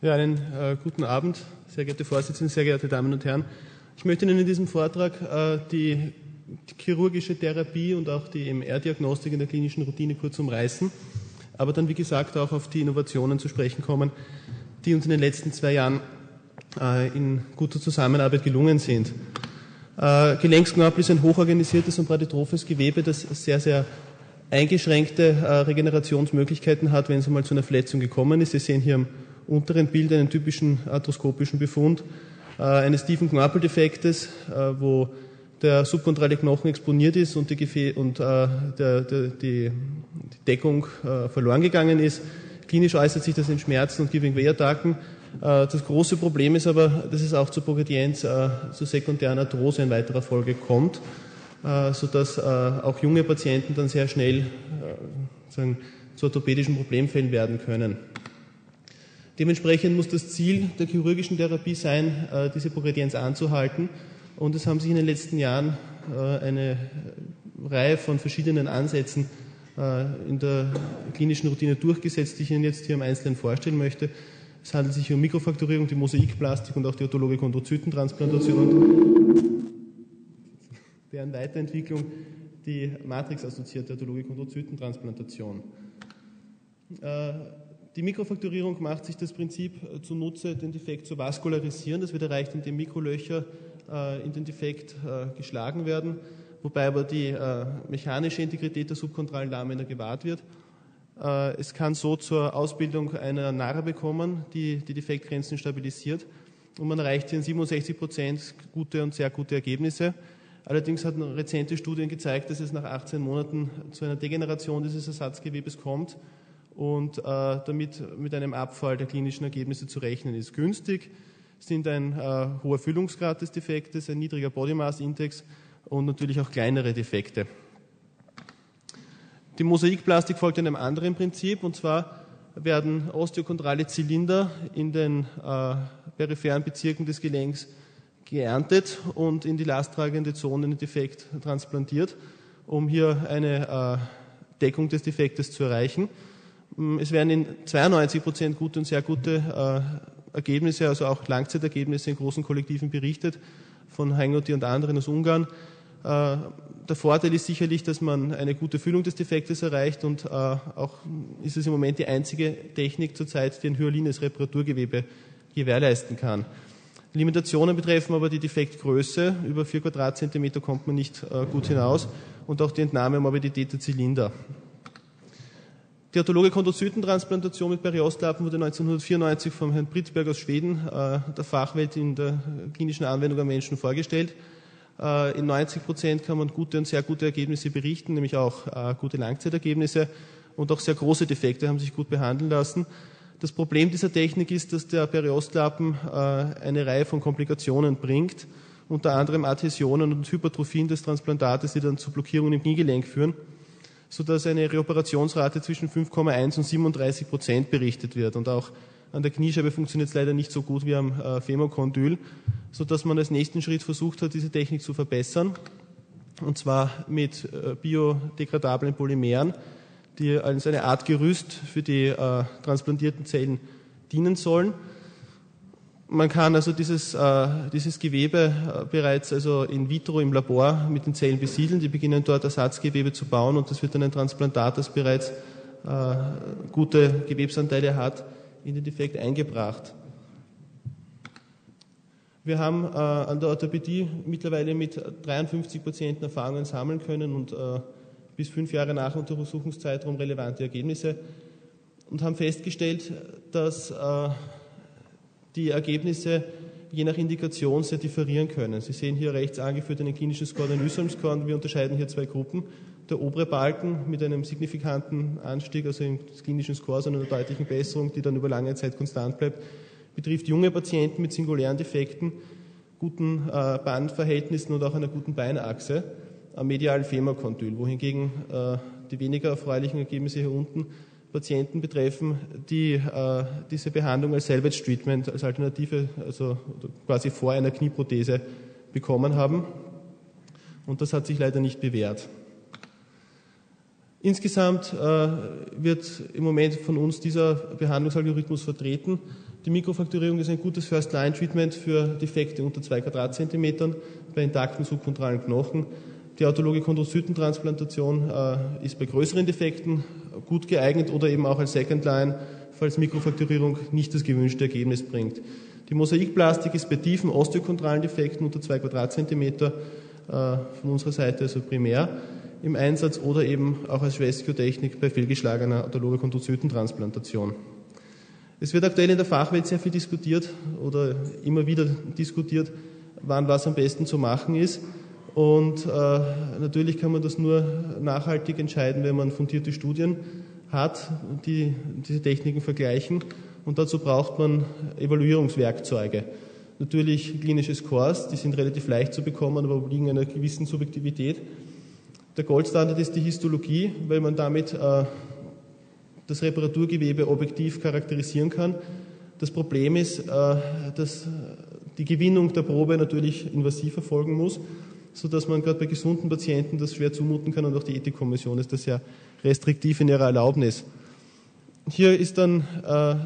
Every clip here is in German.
Ja, einen äh, guten Abend, sehr geehrte Vorsitzende, sehr geehrte Damen und Herren. Ich möchte Ihnen in diesem Vortrag äh, die, chirurgische Therapie und auch die MR-Diagnostik in der klinischen Routine kurz umreißen, aber dann, wie gesagt, auch auf die Innovationen zu sprechen kommen, die uns in den letzten zwei Jahren äh, in guter Zusammenarbeit gelungen sind. Äh, Gelenksknorpel ist ein hochorganisiertes und bradytrophes Gewebe, das sehr, sehr eingeschränkte äh, Regenerationsmöglichkeiten hat, wenn es einmal zu einer Verletzung gekommen ist. Sie sehen hier am unteren Bild einen typischen arthroskopischen Befund äh, eines tiefen Knorpeldefektes, äh, wo der subkontrale Knochen exponiert ist und die, Gefä und, äh, der, der, die, die, Deckung äh, verloren gegangen ist. Klinisch äußert sich das in Schmerzen und Giving-Way-Attacken. Äh, das große Problem ist aber, dass es auch zur Progredienz, äh, zur sekundären Arthrose in weiterer Folge kommt, sodass auch junge Patienten dann sehr schnell zu orthopädischen Problemfällen werden können. Dementsprechend muss das Ziel der chirurgischen Therapie sein, äh, diese Progredienz anzuhalten. Und es haben sich in den letzten Jahren äh, eine Reihe von verschiedenen Ansätzen äh, in der klinischen Routine durchgesetzt, die ich Ihnen jetzt hier im Einzelnen vorstellen möchte. Es handelt sich um Mikrofaktorierung, die Mosaikplastik und auch die autologe Chondrozytentransplantation, deren Weiterentwicklung die matrixassoziierte autologe Chondrozytentransplantation. Die Mikrofaktorierung macht sich das Prinzip äh, zunutze, den Defekt zu vaskularisieren. Das wird erreicht, indem Mikrolöcher äh, in den Defekt äh, geschlagen werden, wobei aber die mechanische Integrität der subkontralen Lamina gewahrt wird. Es kann so zur Ausbildung einer Narbe kommen, die die Defektgrenzen stabilisiert und man erreicht hier in 67 Prozent gute und sehr gute Ergebnisse. Allerdings hatten rezente Studien gezeigt, dass es nach 18 Monaten zu einer Degeneration dieses Ersatzgewebes kommt und äh, damit mit einem Abfall der klinischen Ergebnisse zu rechnen ist. Günstig sind ein äh, hoher Füllungsgrad des Defektes, ein niedriger Body Mass Index und natürlich auch kleinere Defekte. Die Mosaikplastik folgt einem anderen Prinzip und zwar werden osteochondrale Zylinder in den äh, peripheren Bezirken des Gelenks geerntet und in die lasttragende Zone in den Defekt transplantiert, um hier eine äh, Deckung des Defektes zu erreichen. Mm, es werden in 92 Prozent gute und sehr gute äh, Ergebnisse, also auch Langzeitergebnisse in großen Kollektiven berichtet von Hengoti und anderen aus Ungarn. Äh, der Vorteil ist sicherlich, dass man eine gute Füllung des Defektes erreicht und äh, auch ist es im Moment die einzige Technik zurzeit, die ein hyalines Reparaturgewebe gewährleisten kann. Limitationen betreffen aber die Defektgröße. Über 4 Quadratzentimeter kommt man nicht äh, gut hinaus und auch die Entnahmemorbidität der Zylinder. Die autologe Chondrozytentransplantation mit Periostlappen wurde 1994 vom Herrn Brittberg aus Schweden, äh, der Fachwelt in der klinischen Anwendung am Menschen vorgestellt. Äh, in 90 Prozent kann man gute und sehr gute Ergebnisse berichten, nämlich auch äh, gute Langzeitergebnisse und auch sehr große Defekte haben sich gut behandeln lassen. Das Problem dieser Technik ist, dass der Periostlappen äh, eine Reihe von Komplikationen bringt, unter anderem Adhäsionen und Hypertrophien des Transplantates, die dann zu Blockierungen im Kniegelenk führen sodass eine Reoperationsrate zwischen 5,1 und 37 Prozent berichtet wird. Und auch an der Kniescheibe funktioniert es leider nicht so gut wie am äh, Femokondyl, sodass man als nächsten Schritt versucht hat, diese Technik zu verbessern. Und zwar mit äh, biodegradablen Polymeren, die als eine Art Gerüst für die äh, transplantierten Zellen dienen sollen. Man kann also dieses, äh, dieses Gewebe äh, bereits also in vitro im Labor mit den Zellen besiedeln. Die beginnen dort Ersatzgewebe zu bauen und das wird dann ein Transplantat, das bereits äh, gute Gewebsanteile hat, in den Defekt eingebracht. Wir haben an der Orthopädie mittlerweile mit 53 Patienten Erfahrungen sammeln können und bis fünf Jahre nach Untersuchungszeitraum relevante Ergebnisse und haben festgestellt, dass die Ergebnisse je nach Indikation sehr differieren können. Sie sehen hier rechts angeführt einen klinischen Score, den Nüsholm-Score, und wir unterscheiden hier zwei Gruppen. Der obere Balken mit einem signifikanten Anstieg, also im klinischen Score, sondern einer deutlichen Besserung, die dann über lange Zeit konstant bleibt, betrifft junge Patienten mit singulären Defekten, guten äh, Bandverhältnissen und auch einer guten Beinachse am medialen Femorkondyl, wohingegen äh, die weniger erfreulichen Ergebnisse hier unten Patienten betreffen, die äh, diese Behandlung als Salvage Treatment, als Alternative, also quasi vor einer Knieprothese bekommen haben. Und das hat sich leider nicht bewährt. Insgesamt äh, wird im Moment von uns dieser Behandlungsalgorithmus vertreten. Die Mikrofrakturierung ist ein gutes First-Line-Treatment für Defekte unter 2 Quadratzentimetern bei intakten subkontralen Knochen. Die autologe Chondrozytentransplantation äh, ist bei größeren Defekten gut geeignet oder eben auch als Second Line, falls Mikrofrakturierung nicht das gewünschte Ergebnis bringt. Die Mosaikplastik ist bei tiefen osteochondralen Defekten unter 2 Quadratzentimeter äh, von unserer Seite also primär im Einsatz oder eben auch als Rescue-Technik bei fehlgeschlagener autologer Chondrozytentransplantation. Es wird aktuell in der Fachwelt sehr viel diskutiert oder immer wieder diskutiert, wann was am besten zu machen ist. Und äh, natürlich kann man das nur nachhaltig entscheiden, wenn man fundierte Studien hat, die diese Techniken vergleichen. Und dazu braucht man Evaluierungswerkzeuge. Natürlich klinische Scores, die sind relativ leicht zu bekommen, aber obliegen einer gewissen Subjektivität. Der Goldstandard ist die Histologie, weil man damit äh, das Reparaturgewebe objektiv charakterisieren kann. Das Problem ist, äh, dass die Gewinnung der Probe natürlich invasiv erfolgen muss sodass man gerade bei gesunden Patienten das schwer zumuten kann und auch die Ethikkommission ist da sehr restriktiv in ihrer Erlaubnis. Hier ist dann äh,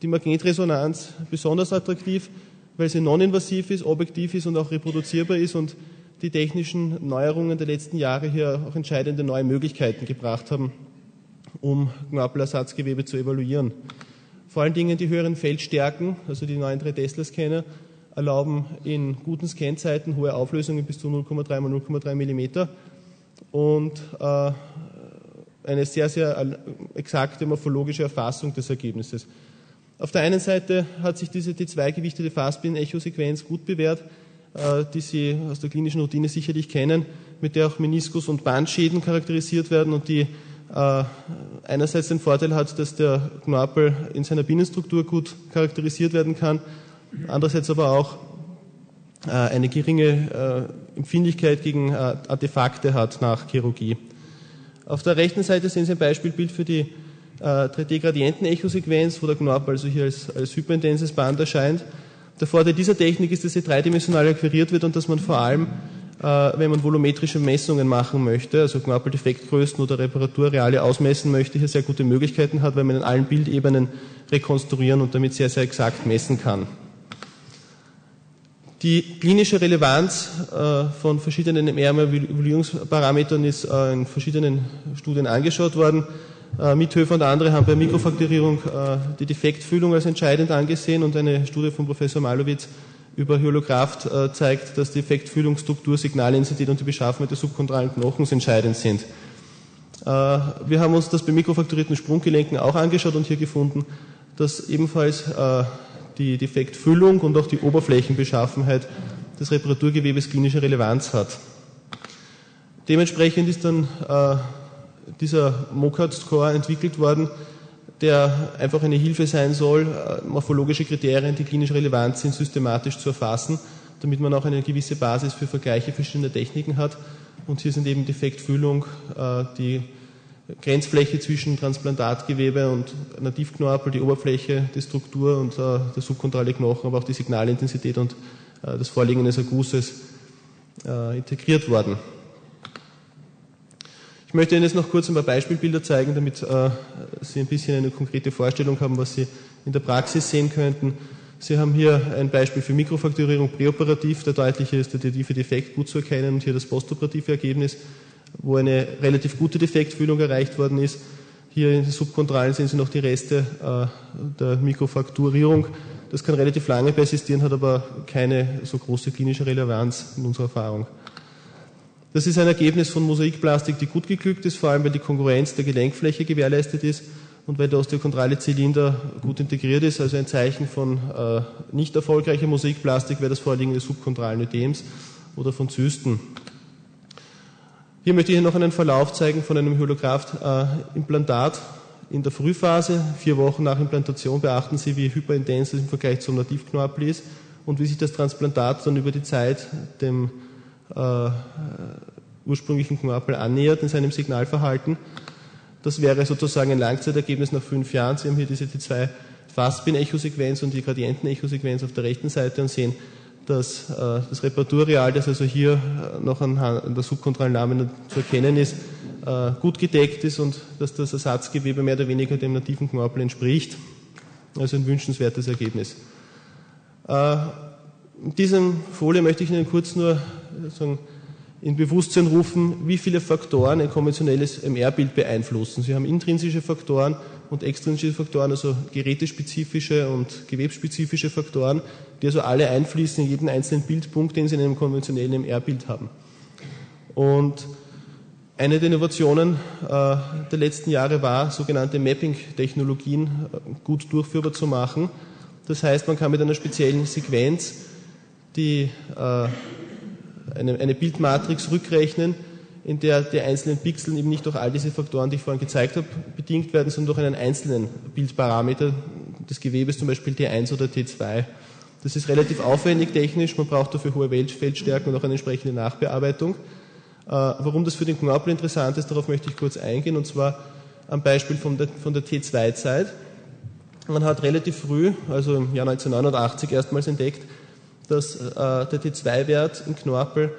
die Magnetresonanz besonders attraktiv, weil sie non-invasiv ist, objektiv ist und auch reproduzierbar ist und die technischen Neuerungen der letzten Jahre hier auch entscheidende neue Möglichkeiten gebracht haben, um Knorpelersatzgewebe zu evaluieren. Vor allen Dingen die höheren Feldstärken, also die neuen 3-Tesla-Scanner, erlauben in guten Scanzeiten hohe Auflösungen bis zu 0,3 mal 0,3 mm und äh, eine sehr, sehr exakte morphologische Erfassung des Ergebnisses. Auf der einen Seite hat sich diese T2-gewichtete Fastbin-Echosequenz gut bewährt, äh, die Sie aus der klinischen Routine sicherlich kennen, mit der auch Meniskus- und Bandschäden charakterisiert werden und die äh, einerseits den Vorteil hat, dass der Knorpel in seiner Binnenstruktur gut charakterisiert werden kann andererseits aber auch äh, eine geringe äh, Empfindlichkeit gegen äh, Artefakte hat nach Chirurgie. Auf der rechten Seite sehen Sie ein Beispielbild für die 3D-Gradienten-Echosequenz, wo der Knorpel also hier als, als hyperintenses Band erscheint. Der Vorteil dieser Technik ist, dass sie dreidimensional akquiriert wird und dass man vor allem, wenn man volumetrische Messungen machen möchte, also Knorpeldefektgrößen oder Reparaturreale ausmessen möchte, hier sehr gute Möglichkeiten hat, weil man in allen Bildebenen rekonstruieren und damit sehr, sehr exakt messen kann. Die klinische Relevanz äh, von verschiedenen MR-Evaluierungsparametern ist äh, in verschiedenen Studien angeschaut worden. Äh, Mithöfer und andere haben bei Mikrofaktorierung die Defektfühlung als entscheidend angesehen und eine Studie von Professor Malowitz über Hyolographt zeigt, dass die Effektfühlung, Struktur, Signalintensität und die Beschaffenheit der subkontralen Knochens entscheidend sind. Wir haben uns das bei mikrofaktorierten Sprunggelenken auch angeschaut und hier gefunden, dass ebenfalls die Defektfüllung und auch die Oberflächenbeschaffenheit des Reparaturgewebes klinische Relevanz hat. Dementsprechend ist dann äh, dieser MOCAT-Score entwickelt worden, der einfach eine Hilfe sein soll, äh, morphologische Kriterien, die klinisch relevant sind, systematisch zu erfassen, damit man auch eine gewisse Basis für Vergleiche verschiedener Techniken hat. Und hier sind eben Defektfüllung, äh, die Grenzfläche zwischen Transplantatgewebe und Nativknorpel, die Oberfläche, die Struktur und äh, der subkontrale Knochen, aber auch die Signalintensität und äh, das Vorliegen eines Ergusses äh, integriert worden. Ich möchte Ihnen jetzt noch kurz ein paar Beispielbilder zeigen, damit äh, Sie ein bisschen eine konkrete Vorstellung haben, was Sie in der Praxis sehen könnten. Sie haben hier ein Beispiel für Mikrofakturierung präoperativ. Der deutliche ist der tiefe Defekt gut zu erkennen und hier das postoperative Ergebnis wo eine relativ gute Defektfühlung erreicht worden ist. Hier in den Subkontrallen sehen Sie noch die Reste äh, der Mikrofrakturierung. Das kann relativ lange persistieren, hat aber keine so große klinische Relevanz in unserer Erfahrung. Das ist ein Ergebnis von Mosaikplastik, die gut geglückt ist, vor allem weil die Konkurrenz der Gelenkfläche gewährleistet ist und weil der osteochondrale Zylinder gut integriert ist, also ein Zeichen von äh, nicht erfolgreicher Mosaikplastik wäre das Vorliegen des subkontralen Ödems oder von Zysten. Hier möchte ich noch einen Verlauf zeigen von einem Holograph-Implantat in der Frühphase. Vier Wochen nach Implantation beachten Sie, wie hyperintens es im Vergleich zum Nativknorpel ist und wie sich das Transplantat dann über die Zeit dem äh, ursprünglichen Knorpel annähert in seinem Signalverhalten. Das wäre sozusagen ein Langzeitergebnis nach fünf Jahren. Sie haben hier diese die zwei Fastspin-Echosequenz und die Gradienten-Echosequenz auf der rechten Seite und sehen, dass äh, das Reparaturreal, das also hier äh, noch an, der Subkontrollnahme zu erkennen ist, äh, gut gedeckt ist und dass das Ersatzgewebe mehr oder weniger dem nativen Knorpel entspricht. Also ein wünschenswertes Ergebnis. In diesem Folie möchte ich Ihnen kurz nur sagen, in Bewusstsein rufen, wie viele Faktoren ein konventionelles MR-Bild beeinflussen. Sie haben intrinsische Faktoren und extrinsische Faktoren, also gerätespezifische und gewebsspezifische Faktoren, die also alle einfließen in jeden einzelnen Bildpunkt, den Sie in einem konventionellen MR-Bild haben. Und eine der Innovationen äh, der letzten Jahre war, sogenannte Mapping-Technologien äh, gut durchführbar zu machen. Das heißt, man kann mit einer speziellen Sequenz die äh, eine, eine Bildmatrix rückrechnen, in der die einzelnen Pixel eben nicht durch all diese Faktoren, die ich vorhin gezeigt habe, bedingt werden, sondern durch einen einzelnen Bildparameter des Gewebes, zum Beispiel T1 oder T2. Das ist relativ aufwendig technisch, man braucht dafür hohe Feldstärken und auch eine entsprechende Nachbearbeitung. Äh, warum das für den Knorpel interessant ist, darauf möchte ich kurz eingehen, und zwar am Beispiel von der, von der T2-Zeit. Man hat relativ früh, also im Jahr 1989 erstmals entdeckt, dass äh, der T2-Wert im Knorpel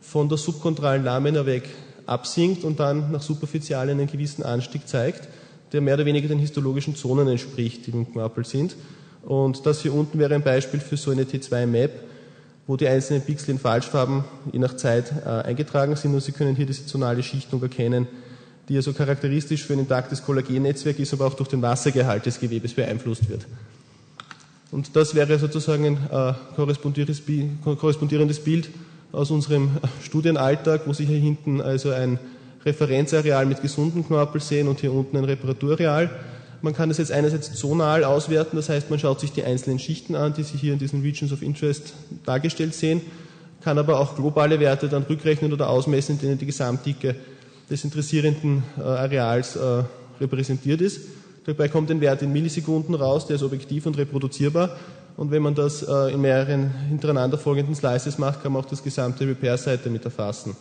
von der subkontralen Lamina weg absinkt und dann nach superficial einen gewissen Anstieg zeigt, der mehr oder weniger den histologischen Zonen entspricht, die im Knorpel sind. Und das hier unten wäre ein Beispiel für so eine T2-Map, wo die einzelnen Pixel in Falschfarben je nach Zeit äh, eingetragen sind und Sie können hier diese zonale Schichtung erkennen, die also charakteristisch für ein intaktes Kollagennetzwerk ist, aber auch durch den Wassergehalt des Gewebes beeinflusst wird. Und das wäre sozusagen ein äh, korrespondierendes Bild aus unserem Studienalltag, wo Sie hier hinten also ein Referenzareal mit gesunden Knorpel sehen und hier unten ein Reparaturareal. Man kann das jetzt einerseits zonal auswerten, das heißt, man schaut sich die einzelnen Schichten an, die Sie hier in diesen Regions of Interest dargestellt sehen, kann aber auch globale Werte dann rückrechnen oder ausmessen, in denen die Gesamtdicke des interessierenden äh, Areals äh, repräsentiert ist. Dabei kommt ein Wert in Millisekunden raus, der ist objektiv und reproduzierbar. Und wenn man das äh, in mehreren hintereinander folgenden Slices macht, kann man auch das gesamte Repair-Site damit erfassen.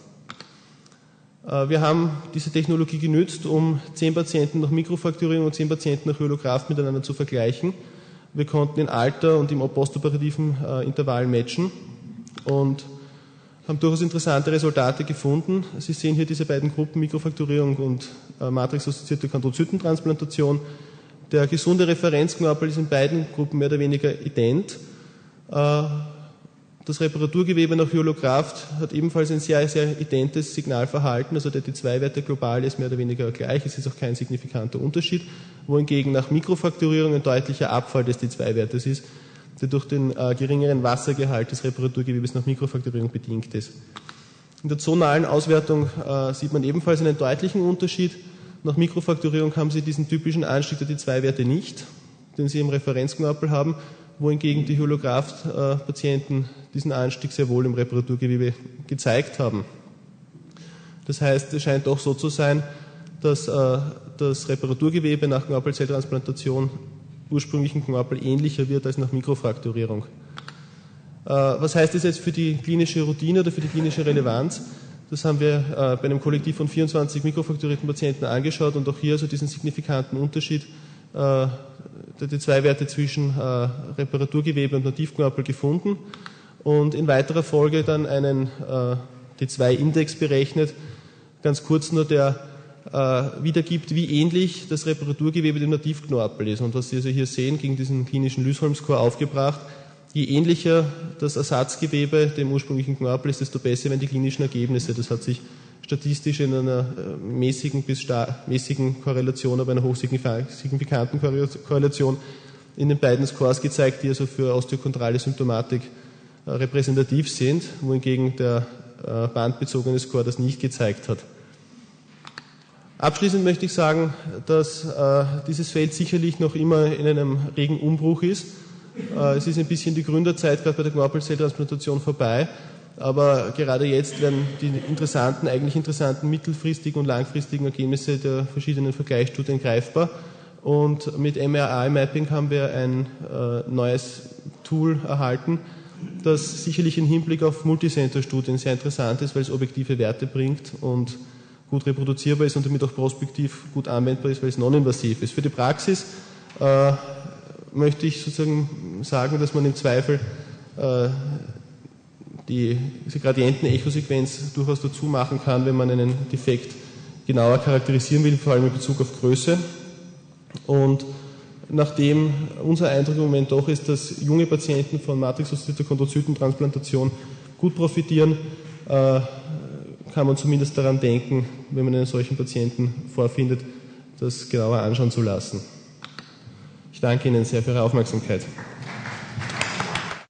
Äh, wir haben diese Technologie genützt, um zehn Patienten nach Mikrofrakturierung und zehn Patienten nach Hyolograph miteinander zu vergleichen. Wir konnten in Alter und im postoperativen äh, Intervall matchen und haben durchaus interessante Resultate gefunden. Sie sehen hier diese beiden Gruppen Mikrofrakturierung und äh, matrixassoziierte Chondrozytentransplantation. Der gesunde Referenzknorpel ist in beiden Gruppen mehr oder weniger ident. Äh, das Reparaturgewebe nach Hyolograph hat ebenfalls ein sehr, sehr identes Signalverhalten. Also der T2-Wert der globale ist mehr oder weniger gleich. Es ist auch kein signifikanter Unterschied. Wohingegen nach Mikrofrakturierung ein deutlicher Abfall des T2-Wertes ist der durch den äh, geringeren Wassergehalt des Reparaturgewebes nach Mikrofrakturierung bedingt ist. In der zonalen Auswertung äh, sieht man ebenfalls einen deutlichen Unterschied. Nach Mikrofrakturierung haben Sie diesen typischen Anstieg der T2-Werte nicht, den Sie im Referenzknorpel haben, wohingegen die Hyolograph-Patienten diesen Anstieg sehr wohl im Reparaturgewebe gezeigt haben. Das heißt, es scheint doch so zu sein, dass äh, das Reparaturgewebe nach Knorpelzelltransplantation ursprünglichen Knorpel ähnlicher wird als nach Mikrofrakturierung. Äh, was heißt das jetzt für die klinische Routine oder für die klinische Relevanz? Das haben wir äh, bei einem Kollektiv von 24 mikrofrakturierten Patienten angeschaut und auch hier also diesen signifikanten Unterschied äh, der T2-Werte zwischen Reparaturgewebe und Nativknorpel gefunden und in weiterer Folge dann einen T2-Index berechnet. Ganz kurz nur der wiedergibt, wie ähnlich das Reparaturgewebe dem Nativknorpel ist. Und was Sie also hier sehen, gegen diesen klinischen Lysholm-Score aufgebracht, je ähnlicher das Ersatzgewebe dem ursprünglichen Knorpel ist, desto besser werden die klinischen Ergebnisse. Das hat sich statistisch in einer äh, mäßigen bis mäßigen Korrelation, aber einer hochsignifikanten Korrelation in den beiden Scores gezeigt, die also für osteochondrale Symptomatik äh, repräsentativ sind, wohingegen der bandbezogene Score das nicht gezeigt hat. Abschließend möchte ich sagen, dass äh, dieses Feld sicherlich noch immer in einem regen Umbruch ist. Äh, es ist ein bisschen die Gründerzeit gerade bei der Knorpelzelltransplantation vorbei, aber gerade jetzt werden die interessanten, eigentlich interessanten mittelfristigen und langfristigen Ergebnisse der verschiedenen Vergleichsstudien greifbar. Und mit MRI-Mapping haben wir ein äh, neues Tool erhalten, das sicherlich im Hinblick auf Multicenter-Studien sehr interessant ist, weil es objektive Werte bringt und gut reproduzierbar ist und damit auch prospektiv gut anwendbar ist, weil es non-invasiv ist. Für die Praxis äh, möchte ich sozusagen sagen, dass man im Zweifel äh, die, Gradienten-Echosequenz durchaus dazu machen kann, wenn man einen Defekt genauer charakterisieren will, vor allem in Bezug auf Größe. Und nachdem unser Eindruck im Moment doch ist, dass junge Patienten von matrixassistierter Chondrozytentransplantation gut profitieren, äh, kann man zumindest daran denken, wenn man einen solchen Patienten vorfindet, das genauer anschauen zu lassen. Ich danke Ihnen sehr für Ihre Aufmerksamkeit.